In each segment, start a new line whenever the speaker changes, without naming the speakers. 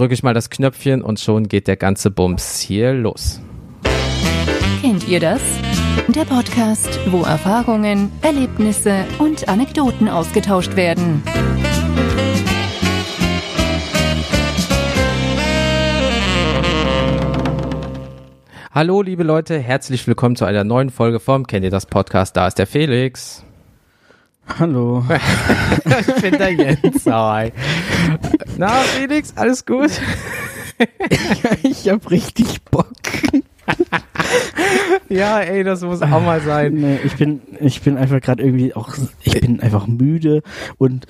drücke ich mal das Knöpfchen und schon geht der ganze Bums hier los.
Kennt ihr das? Der Podcast, wo Erfahrungen, Erlebnisse und Anekdoten ausgetauscht werden.
Hallo, liebe Leute, herzlich willkommen zu einer neuen Folge vom Kennt ihr das Podcast? Da ist der Felix.
Hallo.
ich bin der Jens. Hi. Na, Felix, alles gut?
ich hab richtig Bock.
ja, ey, das muss auch mal sein.
Nee, ich bin, ich bin einfach gerade irgendwie auch, ich bin einfach müde und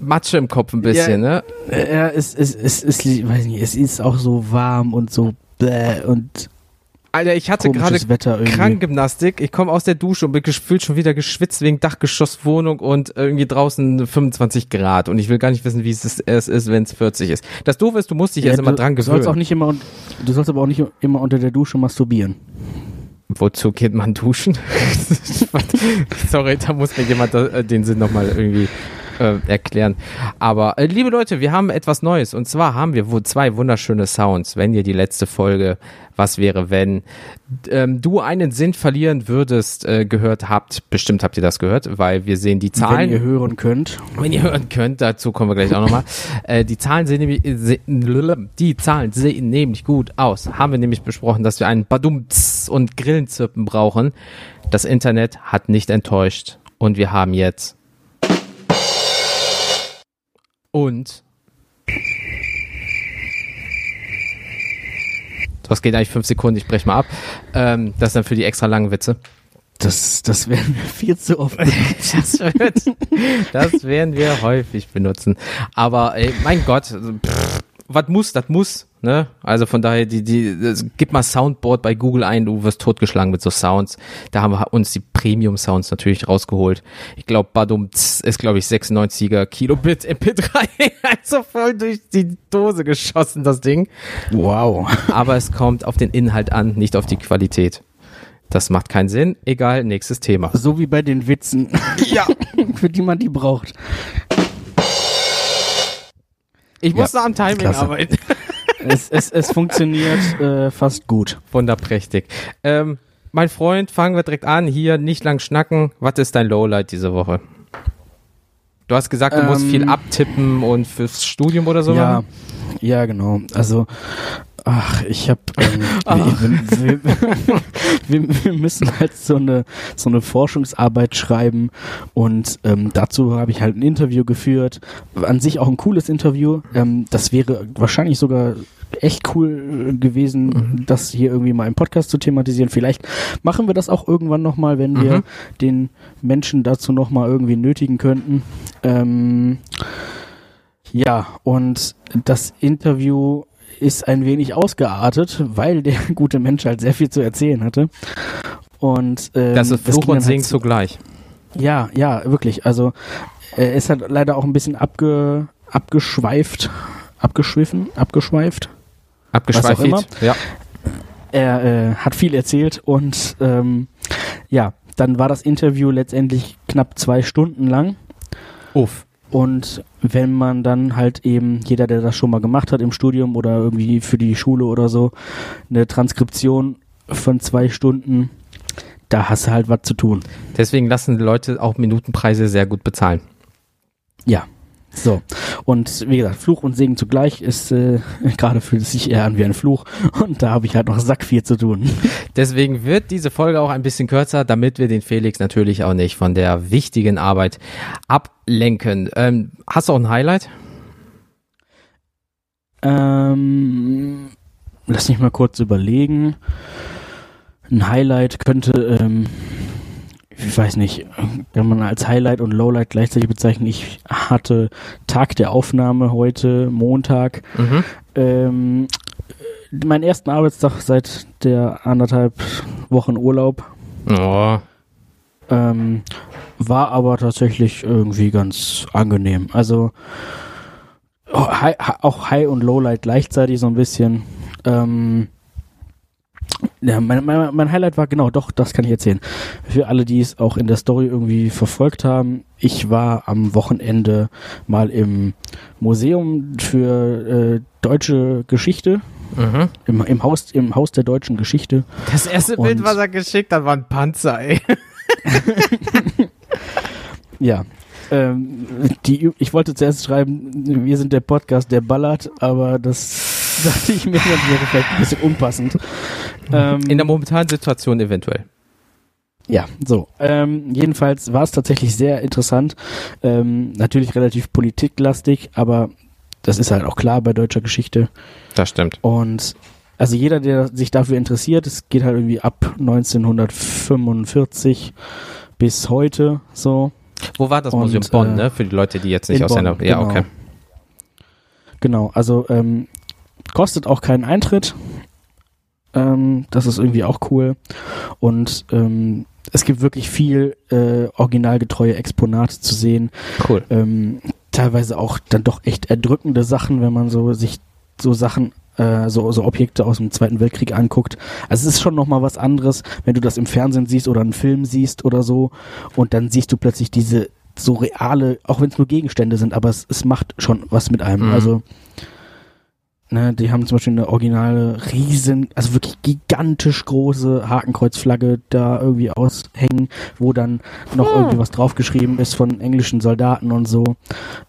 Matsche im Kopf ein bisschen,
ja,
ne?
Ja, es, es, es, es, ich weiß nicht, es ist auch so warm und so bläh und
Alter, ich hatte gerade Krankgymnastik. Ich komme aus der Dusche und bin gefühlt schon wieder geschwitzt wegen Dachgeschosswohnung und irgendwie draußen 25 Grad. Und ich will gar nicht wissen, wie es ist, wenn es 40 ist. Das Doofe ist, du musst dich ja, erst immer dran gewöhnen.
Du sollst auch nicht immer, du sollst aber auch nicht immer unter der Dusche masturbieren.
Wozu geht man duschen? Sorry, da muss mir jemand äh, den Sinn nochmal irgendwie äh, erklären. Aber äh, liebe Leute, wir haben etwas Neues und zwar haben wir zwei wunderschöne Sounds. Wenn ihr die letzte Folge Was wäre wenn ähm, du einen Sinn verlieren würdest äh, gehört habt, bestimmt habt ihr das gehört, weil wir sehen die Zahlen.
Wenn ihr hören könnt.
Wenn ihr hören könnt, dazu kommen wir gleich auch nochmal. äh, die Zahlen sehen nämlich die Zahlen sehen nämlich gut aus. Haben wir nämlich besprochen, dass wir einen Badumts und Grillenzirpen brauchen. Das Internet hat nicht enttäuscht und wir haben jetzt und das geht eigentlich fünf Sekunden, ich brech mal ab. Ähm, das ist dann für die extra langen Witze.
Das, das werden wir viel zu oft
das, wird, das werden wir häufig benutzen. Aber ey, mein Gott, pff, was muss, das muss. Ne? Also von daher, die, die, gib mal Soundboard bei Google ein, du wirst totgeschlagen mit so Sounds. Da haben wir uns die Premium-Sounds natürlich rausgeholt. Ich glaube, Badum ist, glaube ich, 96er Kilobit MP3. also voll durch die Dose geschossen, das Ding.
Wow.
Aber es kommt auf den Inhalt an, nicht auf die Qualität. Das macht keinen Sinn. Egal, nächstes Thema.
So wie bei den Witzen.
Ja.
Für die man die braucht.
Ich muss ja, am Timing klasse. arbeiten.
es, es, es funktioniert äh, fast gut.
Wunderprächtig. Ähm, mein Freund, fangen wir direkt an. Hier, nicht lang schnacken. Was ist dein Lowlight diese Woche? Du hast gesagt, du ähm, musst viel abtippen und fürs Studium oder so.
Ja, ja, genau. Also Ach, ich habe, ähm, wir, wir, wir, müssen halt so eine so eine Forschungsarbeit schreiben und ähm, dazu habe ich halt ein Interview geführt. An sich auch ein cooles Interview. Ähm, das wäre wahrscheinlich sogar echt cool gewesen, mhm. das hier irgendwie mal im Podcast zu thematisieren. Vielleicht machen wir das auch irgendwann nochmal, wenn wir mhm. den Menschen dazu nochmal irgendwie nötigen könnten. Ähm, ja, und das Interview ist ein wenig ausgeartet, weil der gute Mensch halt sehr viel zu erzählen hatte. Und ähm,
das ist Fluch und Segen halt zugleich.
Ja, ja, wirklich. Also er ist halt leider auch ein bisschen abge, abgeschweift, abgeschwiffen, abgeschweift.
Abgeschweift, ja.
Er äh, hat viel erzählt und ähm, ja, dann war das Interview letztendlich knapp zwei Stunden lang.
Uff.
Und wenn man dann halt eben, jeder, der das schon mal gemacht hat im Studium oder irgendwie für die Schule oder so, eine Transkription von zwei Stunden, da hast du halt was zu tun.
Deswegen lassen die Leute auch Minutenpreise sehr gut bezahlen.
Ja, so, und wie gesagt, Fluch und Segen zugleich ist äh, gerade fühlt es sich eher an wie ein Fluch und da habe ich halt noch Sack viel zu tun.
Deswegen wird diese Folge auch ein bisschen kürzer, damit wir den Felix natürlich auch nicht von der wichtigen Arbeit ablenken. Ähm, hast du auch ein Highlight?
Ähm, lass mich mal kurz überlegen. Ein Highlight könnte ähm, ich weiß nicht, kann man als Highlight und Lowlight gleichzeitig bezeichnen. Ich hatte Tag der Aufnahme heute, Montag. Mhm. Ähm, meinen ersten Arbeitstag seit der anderthalb Wochen Urlaub.
Oh.
Ähm, war aber tatsächlich irgendwie ganz angenehm. Also auch High und Lowlight gleichzeitig so ein bisschen. Ähm, Ja, mein, mein, mein Highlight war genau, doch, das kann ich erzählen. Für alle, die es auch in der Story irgendwie verfolgt haben, ich war am Wochenende mal im Museum für äh, deutsche Geschichte,
Mhm.
im, im, Haus, im Haus der deutschen Geschichte.
Das erste
Und-
Bild, was er geschickt hat, war ein Panzer, ey.
Ja. Ähm, die, ich wollte zuerst schreiben, wir sind der Podcast, der ballert, aber das dachte ich mir, das wäre vielleicht ein bisschen unpassend. Ähm,
In der momentanen Situation eventuell.
Ja, so. Ähm, jedenfalls war es tatsächlich sehr interessant. Ähm, natürlich relativ politiklastig, aber das ist halt auch klar bei deutscher Geschichte.
Das stimmt.
Und also jeder, der sich dafür interessiert, es geht halt irgendwie ab 1945 bis heute so.
Wo war das
Und,
Museum Bonn,
äh,
ne? Für die Leute, die jetzt nicht aus seiner.
Bonn,
Ja,
genau.
okay.
Genau, also ähm, kostet auch keinen Eintritt. Ähm, das ist irgendwie auch cool. Und ähm, es gibt wirklich viel äh, originalgetreue Exponate zu sehen.
Cool.
ähm, teilweise auch dann doch echt erdrückende Sachen, wenn man so sich so Sachen äh, so, so Objekte aus dem Zweiten Weltkrieg anguckt. Also es ist schon nochmal was anderes, wenn du das im Fernsehen siehst oder einen Film siehst oder so und dann siehst du plötzlich diese so reale, auch wenn es nur Gegenstände sind, aber es, es macht schon was mit einem.
Mhm.
Also ne, die haben zum Beispiel eine originale riesen, also wirklich gigantisch große Hakenkreuzflagge da irgendwie aushängen, wo dann noch
Oh.
irgendwie was draufgeschrieben ist von englischen Soldaten und so.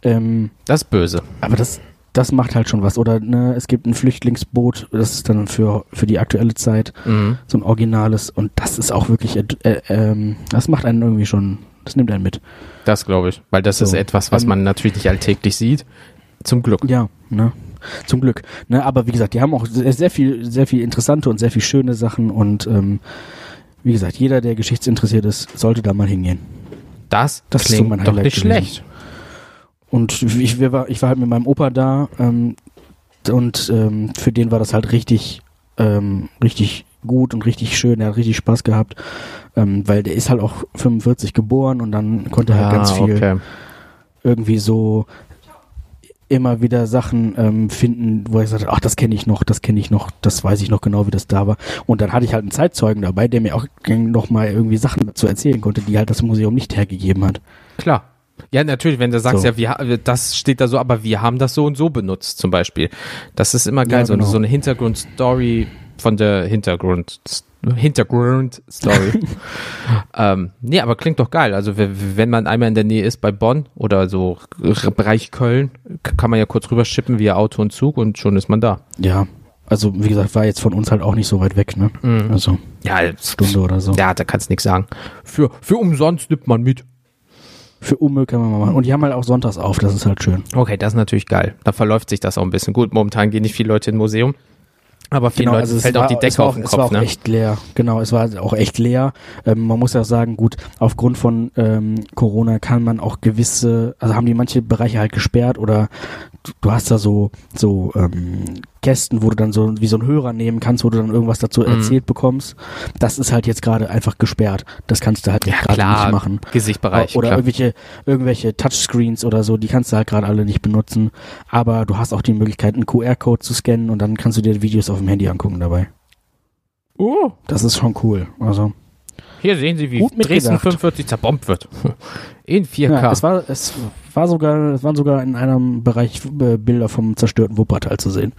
Ähm,
Das ist böse.
aber das, das macht halt schon was. Oder ne, es gibt ein Flüchtlingsboot, das ist dann für, für die aktuelle Zeit
Mhm.
so ein originales und das ist auch wirklich, äh, äh, ähm, das macht einen irgendwie schon, das nimmt einen mit.
Das glaube ich. Weil das
So.
ist etwas, was
Ähm,
man natürlich nicht alltäglich sieht. Zum Glück.
Ja, ne? Zum Glück. Ne, aber wie gesagt, die haben auch sehr, sehr viel, sehr viel interessante und sehr viel schöne Sachen und ähm, wie gesagt, jeder, der geschichtsinteressiert ist, sollte da mal hingehen.
Das,
Das ist so
klingt
mein
doch nicht
gewesen.
schlecht.
Und ich, war, ich war halt mit meinem Opa da ähm, und ähm, für den war das halt richtig, ähm, richtig gut und richtig schön. Er hat richtig Spaß gehabt, ähm, weil der ist halt auch 45 geboren und dann konnte er halt ganz viel
okay.
irgendwie so immer wieder Sachen ähm, finden, wo er hat, ach, das kenne ich noch, das kenne ich noch, das weiß ich noch genau, wie das da war. Und dann hatte ich halt einen Zeitzeugen dabei, der mir auch noch mal irgendwie Sachen dazu erzählen konnte, die halt das Museum nicht hergegeben hat.
Klar. Ja, natürlich, wenn du sagst,
So.
ja, wir, das steht da so, aber wir haben das so und so benutzt, zum Beispiel. Das ist immer geil,
Ja,
so, eine-
genau.
so eine Hintergrundstory von der Hintergrund, Hintergrundstory. ähm, nee, aber klingt doch geil. Also, wenn man einmal in der Nähe ist bei Bonn oder so Bereich Köln, kann man ja kurz rüberschippen via Auto und Zug und schon ist man da.
Ja, also wie gesagt, war jetzt von uns halt auch nicht so weit weg, ne?
Mhm.
Also
Ja,
Stunde oder so.
ja, da kannst du nichts sagen. Für, für umsonst nimmt man mit.
Für Umme kann man mal machen. Und die haben halt auch sonntags auf, das ist halt schön.
Okay, das ist natürlich geil. Da verläuft sich das auch ein bisschen. Gut, momentan gehen nicht viele Leute ins Museum. Aber vielen Leuten
also es
fällt
war,
auch die Decke
war
auf
auch,
den
Es war
Kopf,
auch
ne?
echt leer. Genau, es war auch echt leer. Ähm, man muss ja sagen, gut, aufgrund von ähm, Corona kann man auch gewisse, also haben die manche Bereiche halt gesperrt oder du, du hast da so so ähm, Kästen, wo du dann so wie so einen Hörer nehmen kannst, wo du dann irgendwas dazu
Mhm.
erzählt bekommst. Das ist halt jetzt gerade einfach gesperrt. Das kannst du halt
Ja,
gerade nicht machen.
Gesichtbereich.
oder
klar.
irgendwelche, irgendwelche Touchscreens oder so, die kannst du halt gerade alle nicht benutzen. Aber du hast auch die Möglichkeit, einen QR-Code zu scannen und dann kannst du dir Videos auf dem Handy angucken dabei.
Oh,
Das ist schon cool. Also,
hier sehen Sie, wie Dresden
mitgedacht.
45 zerbombt wird. In 4K.
ja, es war, es war sogar, es waren sogar in einem Bereich äh, Bilder vom zerstörten Wuppertal zu sehen.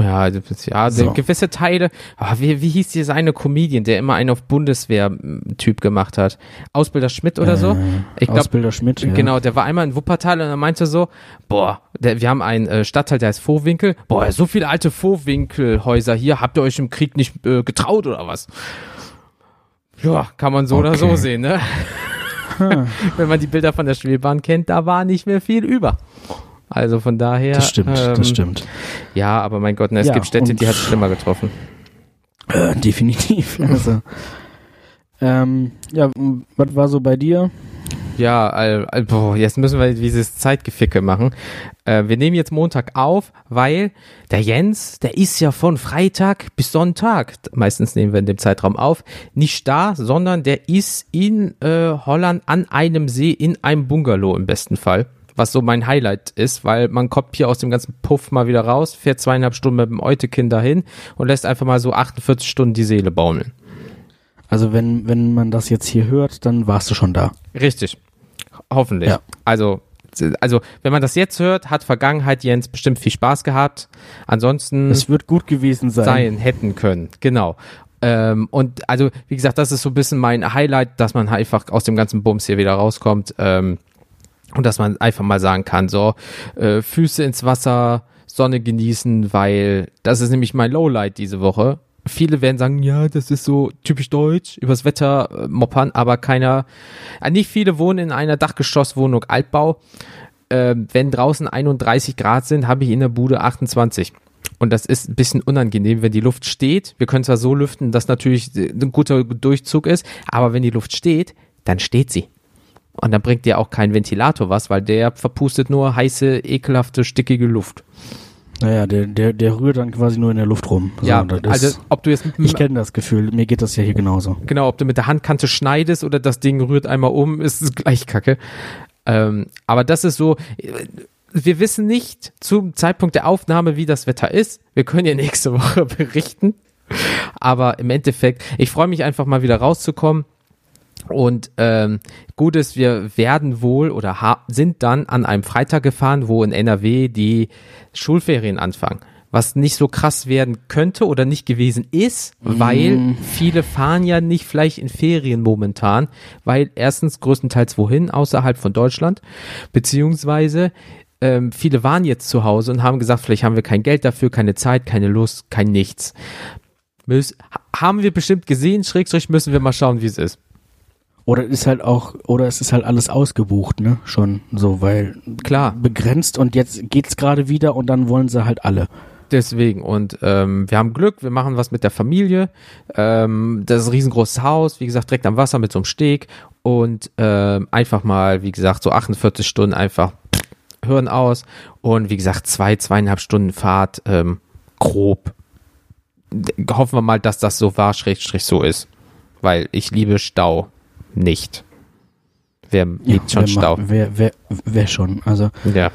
Ja, ja
So.
so. gewisse Teile. Ah, wie, wie hieß dieser eine Comedian, der immer einen auf Bundeswehr-Typ gemacht hat? Ausbilder Schmidt oder so?
Äh,
Ich glaub,
Ausbilder Schmidt. Ja.
Genau, der war einmal in Wuppertal und er meinte so, boah, der, wir haben einen äh, Stadtteil, der heißt Vohwinkel. Boah, so viele alte Vohwinkelhäuser hier, habt ihr euch im Krieg nicht äh, getraut oder was? Ja, kann man so oder so
Okay.
sehen, ne? Wenn man die Bilder von der Schwebahn kennt, da war nicht mehr viel über. Also von daher.
Das stimmt,
ähm,
das stimmt.
Ja, aber mein Gott, ne, es
Ja,
gibt Städte, die hat es schlimmer getroffen.
Äh, definitiv. Also, ähm, ja, was war so bei dir?
Ja, all, all, boah, jetzt müssen wir dieses Zeitgeficke machen. Äh, wir nehmen jetzt Montag auf, weil der Jens, der ist ja von Freitag bis Sonntag, meistens nehmen wir in dem Zeitraum auf, nicht da, sondern der ist in äh, Holland an einem See in einem Bungalow im besten Fall. Was so mein Highlight ist, weil man kommt hier aus dem ganzen Puff mal wieder raus, fährt zweieinhalb Stunden mit dem Eutekind dahin und lässt einfach mal so 48 Stunden die Seele baumeln.
Also wenn, wenn man das jetzt hier hört, dann warst du schon da.
Richtig. Hoffentlich.
Ja.
Also, also, wenn man das jetzt hört, hat Vergangenheit Jens bestimmt viel Spaß gehabt. Ansonsten
Es wird gut gewesen sein.
sein hätten können. Genau. Ähm, und also, wie gesagt, das ist so ein bisschen mein Highlight, dass man einfach aus dem ganzen Bums hier wieder rauskommt. Ähm, und dass man einfach mal sagen kann, so, äh, Füße ins Wasser, Sonne genießen, weil das ist nämlich mein Lowlight diese Woche. Viele werden sagen, ja, das ist so typisch deutsch, übers Wetter äh, moppern, aber keiner, äh, nicht viele wohnen in einer Dachgeschosswohnung Altbau. Ähm, wenn draußen 31 Grad sind, habe ich in der Bude 28. Und das ist ein bisschen unangenehm, wenn die Luft steht. Wir können zwar so lüften, dass natürlich äh, ein guter Durchzug ist, aber wenn die Luft steht, dann steht sie. Und dann bringt dir auch kein Ventilator was, weil der verpustet nur heiße, ekelhafte, stickige Luft.
Naja, der, der, der rührt dann quasi nur in der Luft rum. So,
ja,
das
also ob du jetzt
ich kenne das Gefühl, mir geht das ja hier genauso.
genau, ob du mit der Handkante schneidest oder das Ding rührt einmal um, ist es gleich kacke. Ähm, aber das ist so, äh, wir wissen nicht zum Zeitpunkt der Aufnahme, wie das Wetter ist. Wir können ja nächste Woche berichten. Aber im Endeffekt, ich freue mich einfach mal wieder rauszukommen. Und ähm, gut ist, wir werden wohl oder sind dann an einem Freitag gefahren, wo in NRW die Schulferien anfangen. Was nicht so krass werden könnte oder nicht gewesen ist, weil viele fahren ja nicht vielleicht in Ferien momentan, weil erstens größtenteils wohin, außerhalb von Deutschland, beziehungsweise ähm, viele waren jetzt zu Hause und haben gesagt, vielleicht haben wir kein Geld dafür, keine Zeit, keine Lust, kein nichts. Müs haben wir bestimmt gesehen, Schrägstrich müssen wir mal schauen, wie es ist.
Oder ist halt auch, oder es ist halt alles ausgebucht, ne? Schon so, weil
Klar.
begrenzt und jetzt geht's gerade wieder und dann wollen sie halt alle.
Deswegen, und ähm, wir haben Glück, wir machen was mit der Familie. Ähm, das ist ein riesengroßes Haus, wie gesagt, direkt am Wasser mit so einem Steg. Und ähm, einfach mal, wie gesagt, so 48 Stunden einfach Hirn aus. Und wie gesagt, zwei, zweieinhalb Stunden Fahrt, ähm, grob. Hoffen wir mal, dass das so war, Schrägstrich so ist. Weil ich liebe Stau nicht. Wer liebt schon
wer
Stau?
macht- Wer, wer, wer schon? Also,
Ja.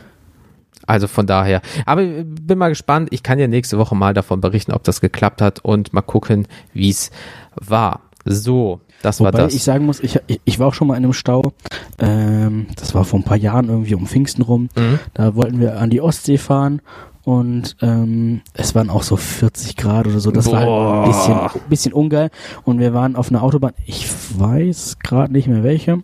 Also von daher. Aber ich bin mal gespannt. Ich kann ja nächste Woche mal davon berichten, ob das geklappt hat und mal gucken, wie es war. So, das war
wobei
das.
ich sagen muss, ich, ich, ich war auch schon mal in einem Stau. Ähm, das war vor ein paar Jahren irgendwie um Pfingsten rum.
Mhm.
Da wollten wir an die Ostsee fahren und ähm, es waren auch so 40 Grad oder so. Das war
Boah.
halt ein bisschen, bisschen ungeil. Und wir waren auf einer Autobahn, ich weiß gerade nicht mehr welche.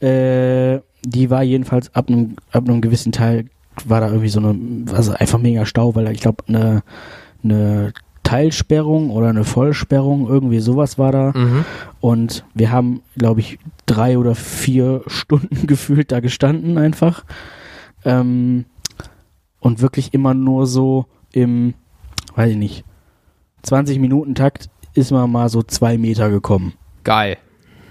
Äh, die war jedenfalls ab einem, ab einem gewissen Teil war da irgendwie so eine, also einfach mega Stau, weil da, ich glaube, eine, eine Teilsperrung oder eine Vollsperrung, irgendwie sowas war da.
Mhm.
Und wir haben, glaube ich, drei oder vier Stunden gefühlt da gestanden einfach. Ähm, und wirklich immer nur so im, weiß ich nicht, 20 Minuten Takt ist man mal so zwei Meter gekommen.
Geil.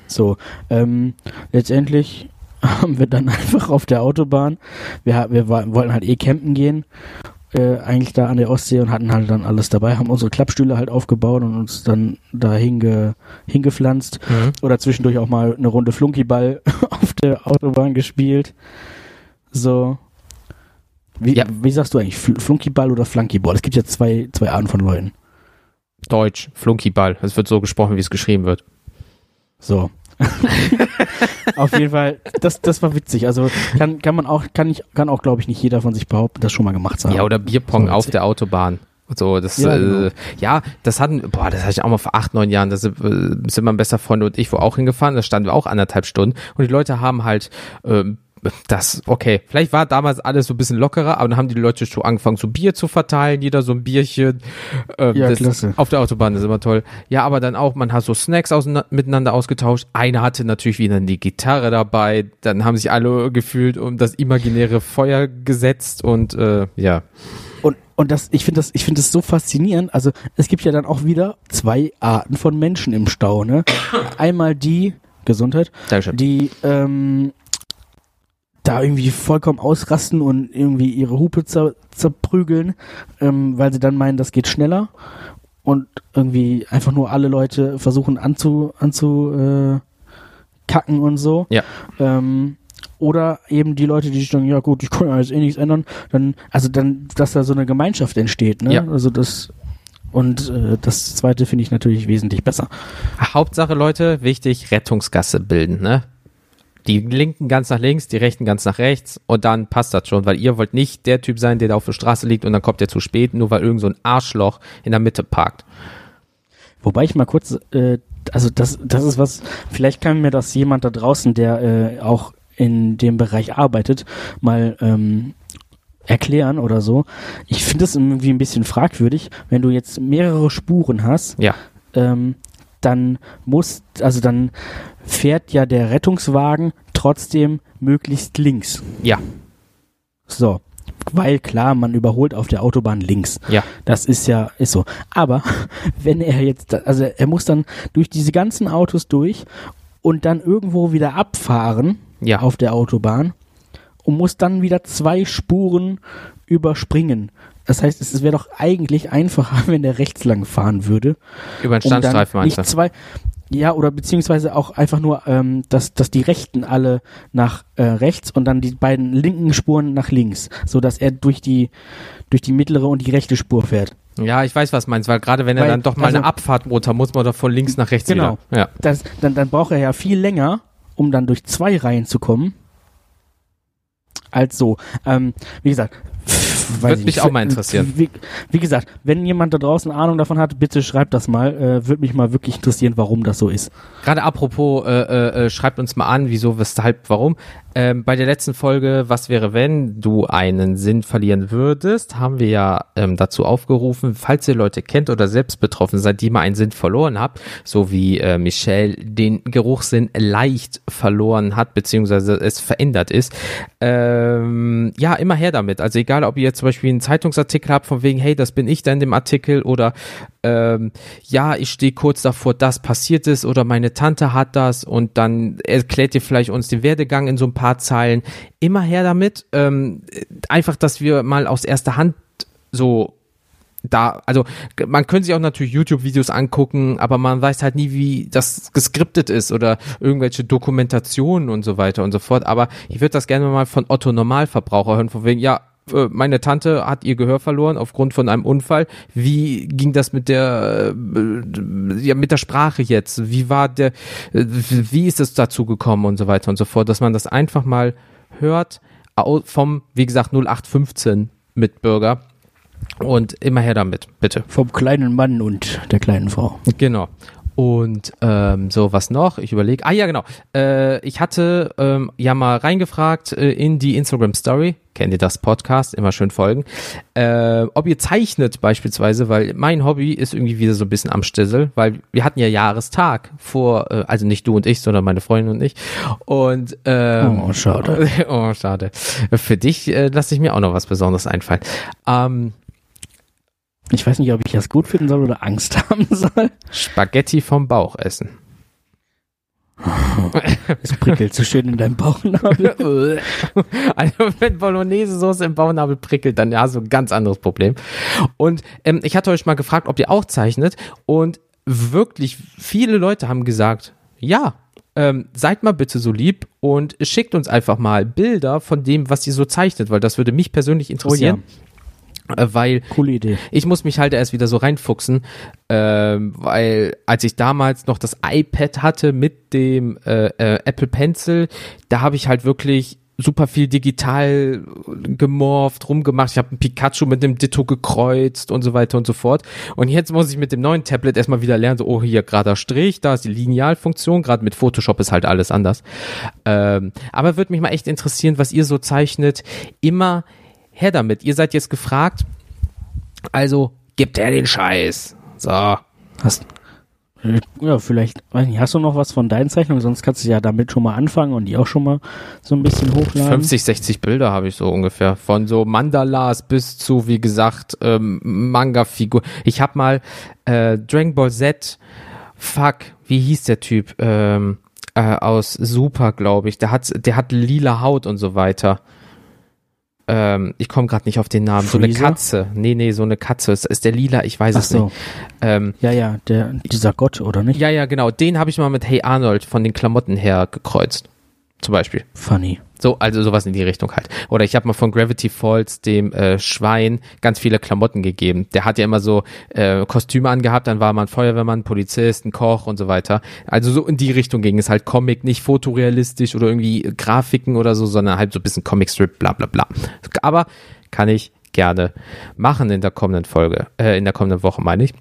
So, ähm, letztendlich haben wir dann einfach auf der Autobahn, wir, wir wollten halt eh campen gehen, äh, eigentlich da an der Ostsee und hatten halt dann alles dabei, haben unsere Klappstühle halt aufgebaut und uns dann da hinge, hingepflanzt
Mhm.
oder zwischendurch auch mal eine Runde Flunkyball auf der Autobahn gespielt. So. Wie,
Ja.
wie sagst du eigentlich? Fl Flunkyball oder Flunkyball? Es gibt ja zwei, zwei Arten von Leuten.
Deutsch, Flunkyball. Es wird so gesprochen, wie es geschrieben wird.
So. Auf jeden Fall, das, das war witzig. Also kann, kann man auch, kann ich, kann auch, glaube ich, nicht jeder von sich behaupten, das schon mal gemacht zu haben.
Ja, oder Bierpong auf der Autobahn. So, das,
Ja,
ja,
genau.
äh, ja, das hatten, boah, das hatte ich auch mal vor acht, neun Jahren, da sind, äh, sind mein bester Freund und ich wo auch hingefahren, da standen wir auch anderthalb Stunden und die Leute haben halt, ähm, das, okay, vielleicht war damals alles so ein bisschen lockerer, aber dann haben die Leute schon angefangen, so Bier zu verteilen, jeder so ein Bierchen. Ähm,
Ja,
das,
klasse.
Auf der Autobahn das ist immer toll. Ja, aber dann auch, man hat so Snacks auseinander, miteinander ausgetauscht. Einer hatte natürlich wieder die Gitarre dabei, dann haben sich alle gefühlt um das imaginäre Feuer gesetzt und äh, ja.
Und, und das, ich finde das, ich finde das so faszinierend. Also es gibt ja dann auch wieder zwei Arten von Menschen im Stau. Ne? Einmal die Gesundheit,
Dankeschön.
die ähm, da irgendwie vollkommen ausrasten und irgendwie ihre Hupe zer, zerprügeln, ähm, weil sie dann meinen, das geht schneller und irgendwie einfach nur alle Leute versuchen anzu, anzu äh, kacken und so.
Ja.
Ähm, oder eben die Leute, die sich sagen, ja gut, ich kann ja jetzt eh nichts ändern, dann, also dann, dass da so eine Gemeinschaft entsteht, ne?
Ja.
Also das und äh, das zweite finde ich natürlich wesentlich besser.
Hauptsache, Leute, wichtig, Rettungsgasse bilden, ne? Die linken ganz nach links, die rechten ganz nach rechts und dann passt das schon, weil ihr wollt nicht der Typ sein, der da auf der Straße liegt und dann kommt der zu spät, nur weil irgend so ein Arschloch in der Mitte parkt.
Wobei ich mal kurz, äh, also das, das ist was, vielleicht kann mir das jemand da draußen, der äh, auch in dem Bereich arbeitet, mal ähm, erklären oder so. Ich finde es irgendwie ein bisschen fragwürdig, wenn du jetzt mehrere Spuren hast,
Ja.
ähm, dann muss, also dann fährt ja der Rettungswagen trotzdem möglichst links.
Ja,
So. Weil klar, man überholt auf der Autobahn links.
ja,
Das ist ja, ist so. Aber wenn er jetzt, also er muss dann durch diese ganzen Autos durch und dann irgendwo wieder abfahren
ja.
auf der Autobahn und muss dann wieder zwei Spuren überspringen. Das heißt, es wäre doch eigentlich einfacher, wenn der rechts lang fahren würde.
Über den
um
Standstreifen meinst
nicht
du?
zwei, ja, oder beziehungsweise auch einfach nur, ähm, dass, dass die Rechten alle nach äh, rechts und dann die beiden linken Spuren nach links, so dass er durch die durch die mittlere und die rechte Spur fährt.
Ja, ich weiß, was du meinst, weil gerade wenn er
Weil,
dann doch mal
also-
eine Abfahrt runter muss, man doch von links nach rechts
Genau.
wieder. Ja.
Das, dann, dann braucht er ja viel länger, um dann durch zwei Reihen zu kommen, als so. Ähm, wie gesagt,
Würde
ich
mich auch mal interessieren.
Wie, wie gesagt, wenn jemand da draußen Ahnung davon hat, bitte schreibt das mal. Äh, Würde mich mal wirklich interessieren, warum das so ist.
Gerade apropos, äh, äh, äh, schreibt uns mal an, wieso, weshalb, warum. Ähm, bei der letzten Folge, was wäre, wenn du einen Sinn verlieren würdest, haben wir ja ähm, dazu aufgerufen, falls ihr Leute kennt oder selbst betroffen seid, die mal einen Sinn verloren habt, so wie äh, Michelle den Geruchssinn leicht verloren hat, beziehungsweise es verändert ist. Ähm, ja, immer her damit. Also egal, ob ihr jetzt zum Beispiel einen Zeitungsartikel habt, von wegen, hey, das bin ich da in dem Artikel oder ähm, ja, ich stehe kurz davor, das passiert ist oder meine Tante hat das und dann erklärt ihr vielleicht uns den Werdegang in so ein paar Zeilen. Immer her damit. Ähm, einfach, dass wir mal aus erster Hand so da, also man könnte sich auch natürlich YouTube-Videos angucken, aber man weiß halt nie, wie das geskriptet ist oder irgendwelche Dokumentationen und so weiter und so fort. Aber ich würde das gerne mal von Otto Normalverbraucher hören, von wegen, ja, meine Tante hat ihr Gehör verloren aufgrund von einem Unfall. Wie ging das mit der, äh, ja, mit der Sprache jetzt? Wie war der, äh, wie ist es dazu gekommen und so weiter und so fort, dass man das einfach mal hört vom, wie gesagt, 0815 Mitbürger. Und immer her damit, bitte.
Vom kleinen Mann und der kleinen Frau.
Genau. Und ähm, so, was noch? Ich überlege. Ah ja, genau. Äh, ich hatte ähm, ja mal reingefragt äh, in die Instagram Story. Kennt ihr das Podcast? Immer schön folgen. Äh, ob ihr zeichnet beispielsweise, weil mein Hobby ist irgendwie wieder so ein bisschen am Stissel, weil wir hatten ja Jahrestag vor, äh, also nicht du und ich, sondern meine Freundin und ich. Und ähm,
Oh, schade.
oh, schade. Für dich äh, lasse ich mir auch noch was Besonderes einfallen. Ähm,
Ich weiß nicht, ob ich das gut finden soll oder Angst haben soll.
Spaghetti vom Bauch essen.
Es prickelt so schön in deinem Bauchnabel.
also wenn Bolognese-Soße im Bauchnabel prickelt, dann ja, so ein ganz anderes Problem. Und ähm, ich hatte euch mal gefragt, ob ihr auch zeichnet und wirklich viele Leute haben gesagt, ja, ähm, seid mal bitte so lieb und schickt uns einfach mal Bilder von dem, was ihr so zeichnet, weil das würde mich persönlich interessieren. Äh, Weil
Coole Idee.
ich muss mich halt erst wieder so reinfuchsen, ähm, weil als ich damals noch das iPad hatte mit dem äh, äh, Apple Pencil, da habe ich halt wirklich super viel digital gemorpht, rumgemacht. Ich habe ein Pikachu mit dem Ditto gekreuzt und so weiter und so fort. Und jetzt muss ich mit dem neuen Tablet erstmal wieder lernen, so, oh, hier gerader Strich, da ist die Linealfunktion. Gerade mit Photoshop ist halt alles anders. Ähm, aber würde mich mal echt interessieren, was ihr so zeichnet. Immer her damit. Ihr seid jetzt gefragt. Also, gibt er den Scheiß. So.
Hast, äh, ja, vielleicht, weiß nicht, hast du noch was von deinen Zeichnungen? Sonst kannst du ja damit schon mal anfangen und die auch schon mal so ein bisschen hochladen.
50, 60 Bilder habe ich so ungefähr. Von so Mandalas bis zu, wie gesagt, ähm, Manga-Figur. Ich habe mal äh, Dragon Ball Z, fuck, wie hieß der Typ? Ähm, äh, aus Super, glaube ich. Der hat, der hat lila Haut und so weiter. Ähm, ich komme gerade nicht auf den Namen. So eine
Freezer?
Katze. Nee, nee, so eine Katze. Ist, ist der lila? Ich weiß
Ach
es
so.
nicht. Ähm,
Ja, ja, der, dieser Gott, oder nicht?
ja, ja, genau. Den habe ich mal mit Hey Arnold von den Klamotten her gekreuzt. Zum Beispiel.
Funny.
So, also sowas in die Richtung halt. Oder ich habe mal von Gravity Falls dem äh, Schwein ganz viele Klamotten gegeben. Der hat ja immer so äh, Kostüme angehabt, dann war man Feuerwehrmann, Polizist, ein Koch und so weiter. Also so in die Richtung ging es halt Comic, nicht fotorealistisch oder irgendwie Grafiken oder so, sondern halt so ein bisschen Comicstrip, bla bla bla. Aber kann ich gerne machen in der kommenden Folge, äh, in der kommenden Woche, meine ich.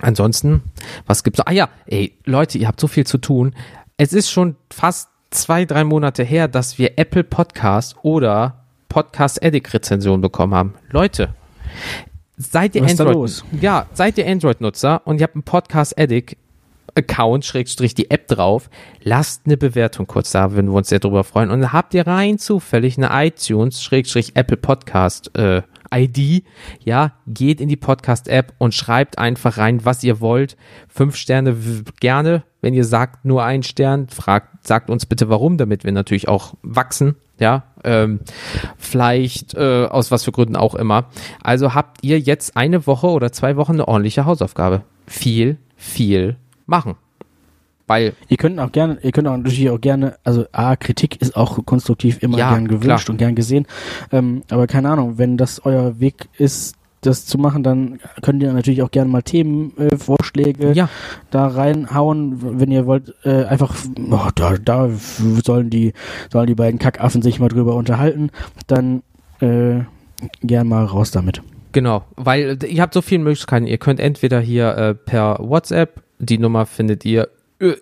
Ansonsten, was gibt's? Ah ja, ey, Leute, ihr habt so viel zu tun. Es ist schon fast zwei, drei Monate her, dass wir Apple Podcast oder Podcast Addict Rezension bekommen haben. Leute, seid ihr Android, ja, seid ihr Android-Nutzer und ihr habt einen Podcast Addict Account, Schrägstrich die App drauf, lasst eine Bewertung kurz da, würden wir uns sehr drüber freuen. Und habt ihr rein zufällig eine iTunes, Schrägstrich Apple Podcast, äh, ID, ja, geht in die Podcast-App und schreibt einfach rein, was ihr wollt. Fünf Sterne gerne. Wenn ihr sagt nur ein Stern, fragt, sagt uns bitte warum, damit wir natürlich auch wachsen, ja. Ähm, vielleicht äh, aus was für Gründen auch immer. Also habt ihr jetzt eine Woche oder zwei Wochen eine ordentliche Hausaufgabe. Viel, viel machen. Weil
Ihr könnt auch gerne, ihr könnt auch natürlich auch gerne, also A, Kritik ist auch konstruktiv immer
Ja,
gern gewünscht
klar.
und gern gesehen. Ähm, aber keine Ahnung, wenn das euer Weg ist, das zu machen, dann könnt ihr natürlich auch gerne mal Themenvorschläge äh,
ja,
da reinhauen, wenn ihr wollt, äh, einfach, oh, da, da sollen die, sollen die beiden Kackaffen sich mal drüber unterhalten, dann äh, gern mal raus damit.
Genau, weil äh, ihr habt so viele Möglichkeiten. Ihr könnt entweder hier äh, per WhatsApp, die Nummer findet ihr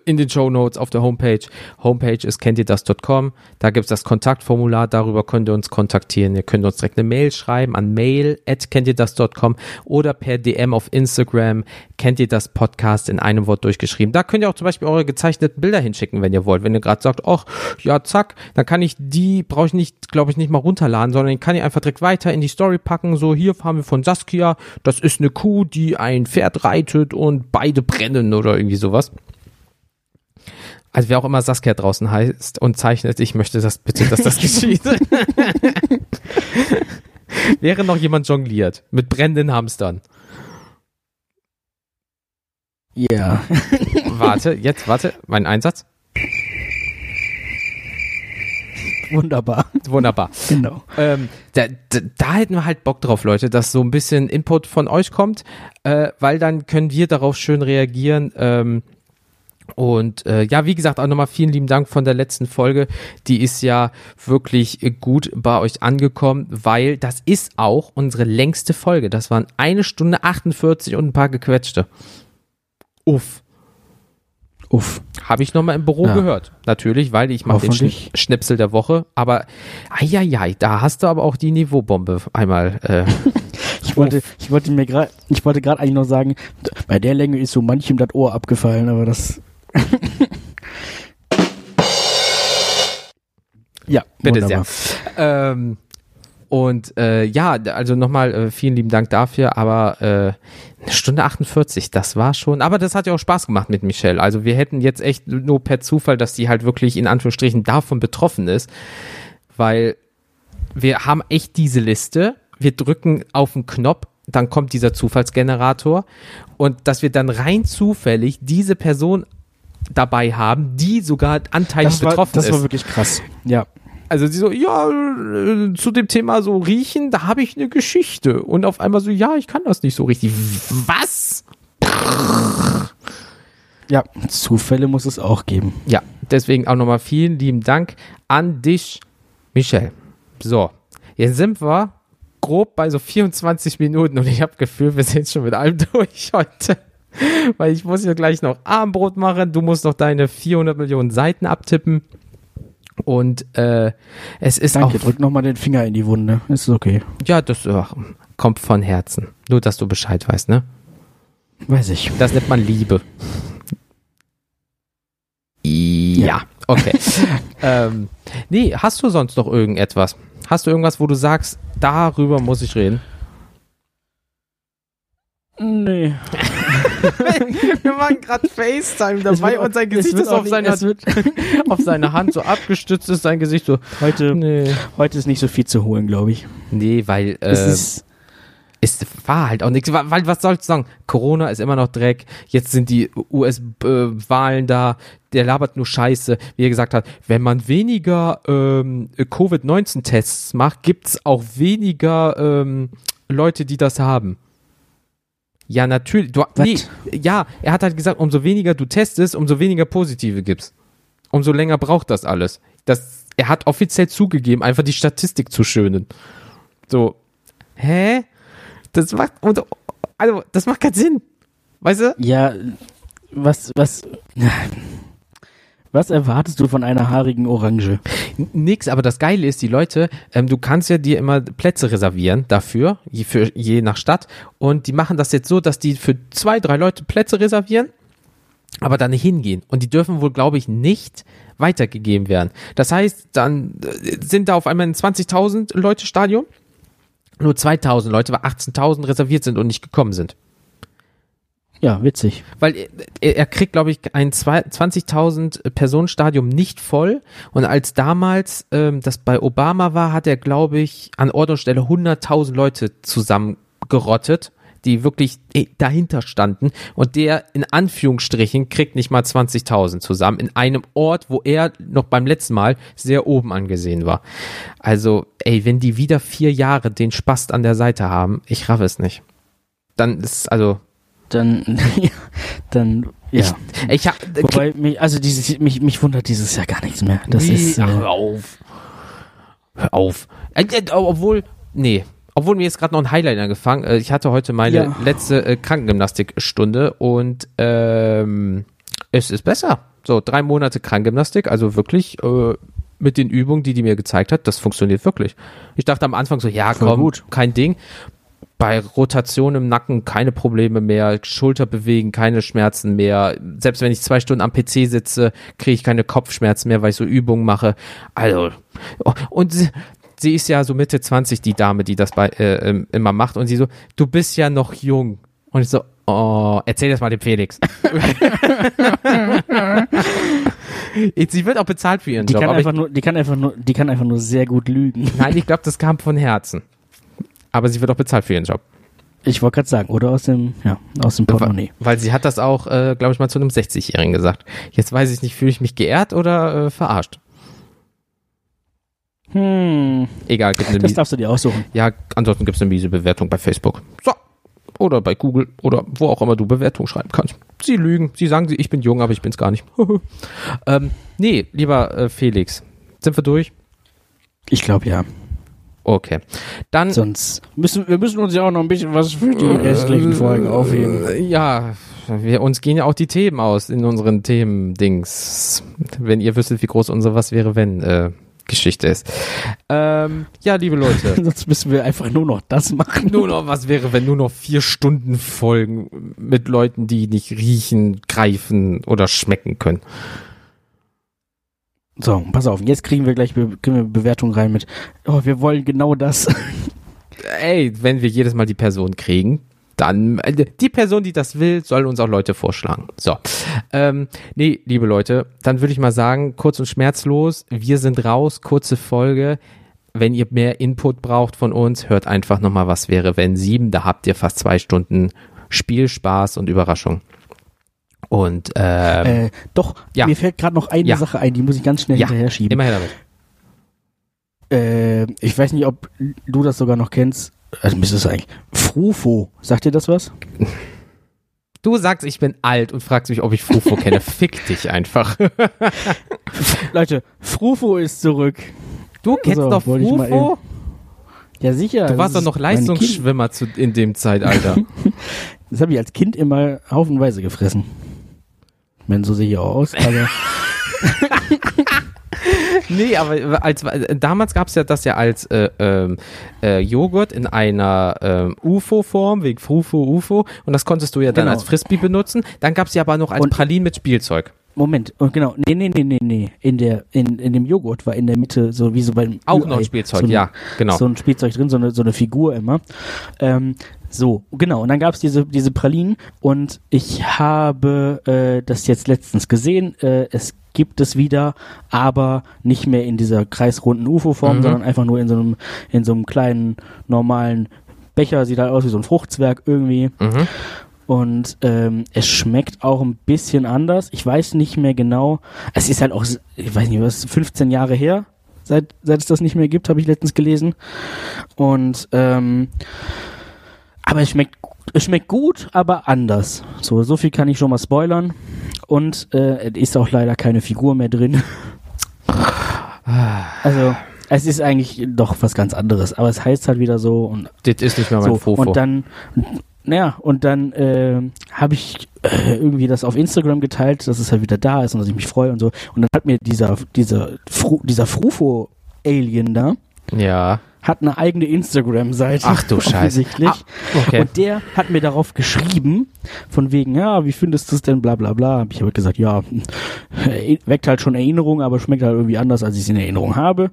in den Show Notes auf der Homepage. Homepage ist kennt ihr das.com. Da gibt's das Kontaktformular, darüber könnt ihr uns kontaktieren. Ihr könnt uns direkt eine Mail schreiben an mail at kennt ihr das.com oder per DM auf Instagram kennt ihr das Podcast in einem Wort durchgeschrieben. Da könnt ihr auch zum Beispiel eure gezeichneten Bilder hinschicken, wenn ihr wollt. Wenn ihr gerade sagt, ach, ja, zack, dann kann ich die, brauche ich nicht, glaube ich, nicht mal runterladen, sondern ich kann die einfach direkt weiter in die Story packen. So, hier haben wir von Saskia, das ist eine Kuh, die ein Pferd reitet und beide brennen oder irgendwie sowas. Also wer auch immer Saskia draußen heißt und zeichnet, ich möchte das bitte, dass das geschieht. Wäre noch jemand jongliert mit brennenden Hamstern.
Ja.
Warte, jetzt, warte, mein Einsatz.
Wunderbar.
Wunderbar.
Genau.
Ähm, da, da, da hätten wir halt Bock drauf, Leute, dass so ein bisschen Input von euch kommt, äh, weil dann können wir darauf schön reagieren. Ähm, und äh, ja, wie gesagt, auch nochmal vielen lieben Dank von der letzten Folge. Die ist ja wirklich gut bei euch angekommen, weil das ist auch unsere längste Folge. Das waren eine Stunde 48 und ein paar gequetschte. Uff.
Uff.
Habe ich nochmal im Büro
Ja.
gehört. Natürlich, weil ich mache den. Schn Schnipsel der Woche. Aber, eieiei, da hast du aber auch die Niveaubombe einmal. Äh,
Ich wollte, ich wollte mir gerade, ich wollte gerade eigentlich noch sagen, bei der Länge ist so manchem das Ohr abgefallen, aber das. ja,
bitte
wunderbar.
sehr. Ähm, und äh, ja, also nochmal äh, vielen lieben Dank dafür. Aber äh, eine Stunde 48, das war schon. Aber das hat ja auch Spaß gemacht mit Michelle. Also wir hätten jetzt echt nur per Zufall, dass die halt wirklich in Anführungsstrichen davon betroffen ist. Weil wir haben echt diese Liste. Wir drücken auf den Knopf, dann kommt dieser Zufallsgenerator und dass wir dann rein zufällig diese Person dabei haben, die sogar anteilig
Das war,
betroffen
das
ist.
war wirklich krass. Ja.
Also sie so, ja, äh, zu dem Thema so riechen, da habe ich eine Geschichte. Und auf einmal so, ja, ich kann das nicht so richtig. Was?
Ja, Zufälle muss es auch geben.
Ja, deswegen auch nochmal vielen lieben Dank an dich, Michelle. So, jetzt sind wir grob bei so 24 Minuten und ich habe Gefühl, wir sind schon mit allem durch heute. Weil ich muss ja gleich noch Armbrot machen, du musst noch deine 400 Millionen Seiten abtippen. Und äh, es ist
Danke,
auch
drück nochmal den Finger in die Wunde. Ist okay.
Ja, das äh, kommt von Herzen. Nur, dass du Bescheid weißt, ne?
Weiß ich.
Das nennt man Liebe. Ja, okay. ähm, nee, hast du sonst noch irgendetwas? Hast du irgendwas, wo du sagst, darüber muss ich reden?
Nee.
Wir machen gerade FaceTime
Es auch- es wird auch nicht- es wird,
auf seine Hand so abgestützt ist, sein Gesicht so,
heute,
nee.
heute ist nicht so viel zu holen, glaube ich.
Nee, weil,
es
äh,
ist,
es war halt auch nichts, weil was sollst du sagen? Corona ist immer noch Dreck, jetzt sind die US-Wahlen da, der labert nur Scheiße, wie er gesagt hat, wenn man weniger ähm, Covid-19-Tests macht, gibt's auch weniger ähm, Leute, die das haben. Ja, natürlich. Du, nee, ja, er hat halt gesagt, umso weniger du testest, umso weniger Positive gibt's. Umso länger braucht das alles. Das, er hat offiziell zugegeben, einfach die Statistik zu schönen. So, hä? Das macht, also, das macht keinen Sinn. Weißt du?
Ja, was, was, was erwartest du von einer haarigen Orange?
Nix, aber das Geile ist, die Leute, ähm, du kannst ja dir immer Plätze reservieren dafür, je, für, je nach Stadt. Und die machen das jetzt so, dass die für zwei, drei Leute Plätze reservieren, aber dann hingehen. Und die dürfen wohl, glaube ich, nicht weitergegeben werden. Das heißt, dann äh, sind da auf einmal ein 20.000 Leute Stadion nur 2000 Leute, weil 18.000 reserviert sind und nicht gekommen sind.
Ja, witzig.
Weil er, er kriegt, glaube ich, ein 20.000 Personenstadium nicht voll. Und als damals ähm, das bei Obama war, hat er, glaube ich, an Ort und Stelle 100.000 Leute zusammengerottet die wirklich äh, dahinter standen und der in Anführungsstrichen kriegt nicht mal 20.000 zusammen in einem Ort, wo er noch beim letzten Mal sehr oben angesehen war. Also, ey, wenn die wieder vier Jahre den Spast an der Seite haben, ich raff es nicht. Dann ist, also.
Dann, dann, ja.
Ich, ich hab,
Wobei, mich, also dieses, mich, mich wundert dieses Jahr gar nichts mehr. Das
nee,
ist, äh,
hör auf. Hör auf. Äh, äh, obwohl, nee, obwohl mir jetzt gerade noch ein Highlight angefangen. Äh, ich hatte heute meine
Ja.
letzte äh, Krankengymnastikstunde und ähm, es ist besser. So, drei Monate Krankengymnastik, also wirklich äh, mit den Übungen, die die mir gezeigt hat, das funktioniert wirklich. Ich dachte am Anfang so, ja, komm,
gut.
kein Ding. Bei Rotation im Nacken keine Probleme mehr, Schulter bewegen, keine Schmerzen mehr. Selbst wenn ich zwei Stunden am PC sitze, kriege ich keine Kopfschmerzen mehr, weil ich so Übungen mache. Also, und sie, sie ist ja so Mitte 20, die Dame, die das bei, äh, immer macht. Und sie so, du bist ja noch jung. Und ich so, oh, erzähl das mal dem Felix. sie wird auch bezahlt für ihren
die
Job.
kann
aber ich,
einfach nur, die kann einfach nur, die kann einfach nur sehr gut lügen.
nein, ich glaube, das kam von Herzen. Aber sie wird auch bezahlt für ihren Job.
Ich wollte gerade sagen, oder aus dem, ja, aus dem Portemonnaie.
Weil sie hat das auch, äh, glaube ich, mal zu einem 60-Jährigen gesagt. Jetzt weiß ich nicht, fühle ich mich geehrt oder äh, verarscht?
Hm,
Egal, gibt eine
das darfst du dir aussuchen.
ja, ansonsten gibt es eine miese Bewertung bei Facebook. So. Oder bei Google oder wo auch immer du Bewertung schreiben kannst. Sie lügen, sie sagen, ich bin jung, aber ich bin's gar nicht. ähm, nee, lieber äh, Felix, sind wir durch?
Ich glaube ja.
Okay. Dann
Sonst müssen wir müssen uns ja auch noch ein bisschen was für die restlichen Folgen aufheben.
Äh, Ja, wir, uns gehen ja auch die Themen aus in unseren Themen-Dings. Wenn ihr wüsstet, wie groß unsere Was wäre, wenn äh, Geschichte ist. Ähm, ja, liebe Leute.
Sonst müssen wir einfach nur noch das machen.
nur noch, was wäre, wenn nur noch vier Stunden Folgen mit Leuten, die nicht riechen, greifen oder schmecken können.
So, pass auf, jetzt kriegen wir gleich Be wir Bewertung rein mit, oh, wir wollen genau das.
Ey, wenn wir jedes Mal die Person kriegen, dann äh, die Person, die das will, soll uns auch Leute vorschlagen. So, ähm, nee, liebe Leute, dann würde ich mal sagen, kurz und schmerzlos, wir sind raus, kurze Folge. Wenn ihr mehr Input braucht von uns, hört einfach nochmal, was wäre, wenn sieben, da habt ihr fast zwei Stunden Spielspaß und Überraschung. Und ähm,
äh, doch,
Ja.
mir fällt gerade noch eine
Ja.
Sache ein, die muss ich ganz schnell
ja,
hinterher schieben.
immer her damit.
Äh, ich weiß nicht, ob du das sogar noch kennst. Also müsstest du eigentlich. Frufo, sagt dir das was?
Du sagst, ich bin alt und fragst mich, ob ich Fufo kenne. Fick dich einfach.
Leute, Frufo ist zurück.
Du kennst
So,
doch Fufo?
Ja, sicher.
Du warst doch noch Leistungsschwimmer zu, in dem Zeitalter.
Das habe ich als Kind immer haufenweise gefressen. Meine, so sehe ich auch aus, aber
nee, aber als damals gab's ja das ja als äh, ähm, äh, Joghurt in einer ähm, UFO-Form, wegen Frufo, UFO. Und das konntest du ja dann
Genau.
als Frisbee benutzen. Dann gab's ja aber noch als
Und-
Pralin mit Spielzeug.
Moment, und genau, nee, nee, nee, nee, nee. In der, in, in dem Joghurt war in der Mitte so wie so beim
Auch noch Spielzeug,
so ein,
ja, genau.
So ein Spielzeug drin, so eine, so eine Figur immer. Ähm, so, genau. Und dann gab's diese, diese Pralinen und ich habe äh, das jetzt letztens gesehen. Äh, es gibt es wieder, aber nicht mehr in dieser kreisrunden UFO-Form,
Mhm.
sondern einfach nur in so einem, in so einem kleinen, normalen Becher sieht halt aus wie so ein Fruchtzwerg irgendwie.
Mhm.
Und ähm, es schmeckt auch ein bisschen anders. Ich weiß nicht mehr genau. Es ist halt auch, ich weiß nicht, was 15 Jahre her, seit, seit es das nicht mehr gibt, habe ich letztens gelesen. Und ähm, aber es schmeckt, es schmeckt gut, aber anders. So, so viel kann ich schon mal spoilern. Und äh, es ist auch leider keine Figur mehr drin. also es ist eigentlich doch was ganz anderes, aber es heißt halt wieder so und
Das ist nicht mehr mein
so,
Fofo.
und dann, naja, und dann äh, habe ich äh, irgendwie das auf Instagram geteilt, dass es halt wieder da ist und dass ich mich freue und so. Und dann hat mir dieser, dieser, Fru, dieser Frufo-Alien da,
ja.
Hat eine eigene Instagram-Seite.
Ach du Scheiße.
offensichtlich.
Ah, okay.
Und der hat mir darauf geschrieben, von wegen, ja, wie findest du es denn, bla bla bla. Hab ich aber gesagt, ja, weckt halt schon Erinnerungen, aber schmeckt halt irgendwie anders, als ich es in Erinnerung habe.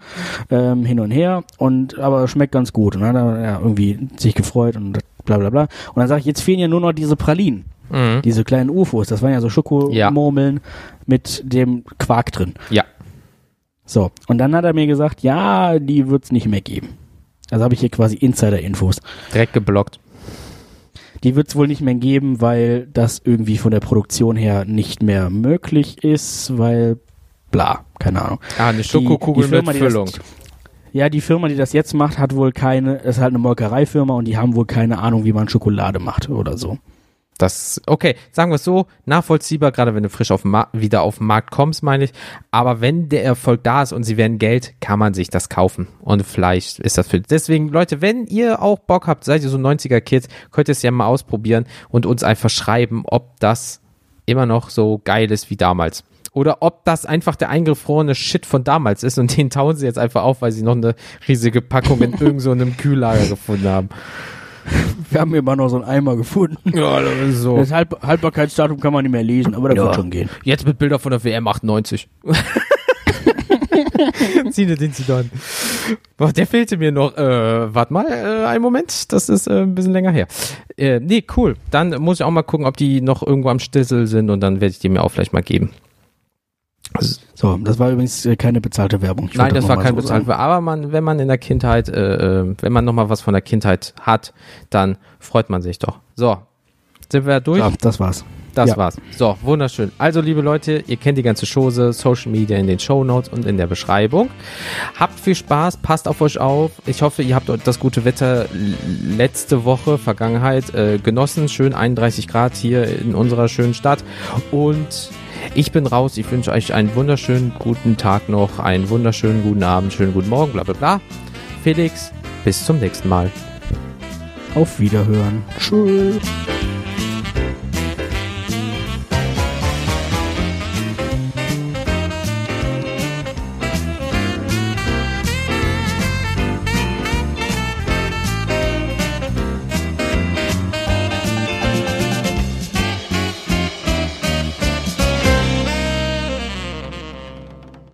Ähm, hin und her. Und aber schmeckt ganz gut. Und dann hat er ja, irgendwie sich gefreut und bla bla bla. Und dann sage ich, jetzt fehlen ja nur noch diese Pralinen.
Mhm.
Diese kleinen UFOs. Das waren ja so Schokomurmeln mit dem Quark drin.
Ja.
So, und dann hat er mir gesagt, ja, die wird's nicht mehr geben. Also habe ich hier quasi Insider-Infos.
Direkt geblockt.
Die wird's wohl nicht mehr geben, weil das irgendwie von der Produktion her nicht mehr möglich ist, weil bla, keine Ahnung.
Ah, eine Schokokugel
die Firma,
mit
die das-
Füllung.
Ja, die Firma, die das jetzt macht, hat wohl keine, ist halt eine Molkereifirma und die haben wohl keine Ahnung, wie man Schokolade macht oder so.
Das, okay, sagen wir es so, nachvollziehbar, gerade wenn du frisch auf wieder auf den Markt kommst, meine ich. Aber wenn der Erfolg da ist und sie werden Geld, kann man sich das kaufen. Und vielleicht ist das für, deswegen, Leute, wenn ihr auch Bock habt, seid ihr so 90er-Kids, könnt ihr es ja mal ausprobieren und uns einfach schreiben, ob das immer noch so geil ist wie damals. Oder ob das einfach der eingefrorene Shit von damals ist und den tauen sie jetzt einfach auf, weil sie noch eine riesige Packung in irgend so Kühllager gefunden haben.
Wir haben immer noch so einen Eimer gefunden.
Ja, das ist so.
Das Halb Haltbarkeitsdatum kann man nicht mehr lesen, aber das
Ja.
wird schon gehen.
Jetzt mit Bilder von der WM 98. Zinedine Zidane. Boah, der fehlte mir noch. Äh, warte mal, äh, einen Moment. Das ist äh, ein bisschen länger her. Äh, nee, cool. Dann muss ich auch mal gucken, ob die noch irgendwo am Stissel sind und dann werde ich die mir auch vielleicht mal geben.
So, das war übrigens äh, keine bezahlte Werbung. Ich
Nein, das war
mal
kein
so
bezahlt.
sagen.
Aber man, wenn man in der Kindheit, äh, äh, wenn man nochmal was von der Kindheit hat, dann freut man sich doch. So, sind wir durch?
Ja, das war's.
Das
Ja.
war's. So, wunderschön. Also, liebe Leute, ihr kennt die ganze Chose, Social Media in den Show Notes und in der Beschreibung. Habt viel Spaß, passt auf euch auf. Ich hoffe, ihr habt das gute Wetter letzte Woche, Vergangenheit, äh, genossen. Schön 31 Grad hier in unserer schönen Stadt. Und ich bin raus. Ich wünsche euch einen wunderschönen guten Tag noch, einen wunderschönen guten Abend, schönen guten Morgen, bla bla bla. Felix, bis zum nächsten Mal.
Auf Wiederhören. Tschüss.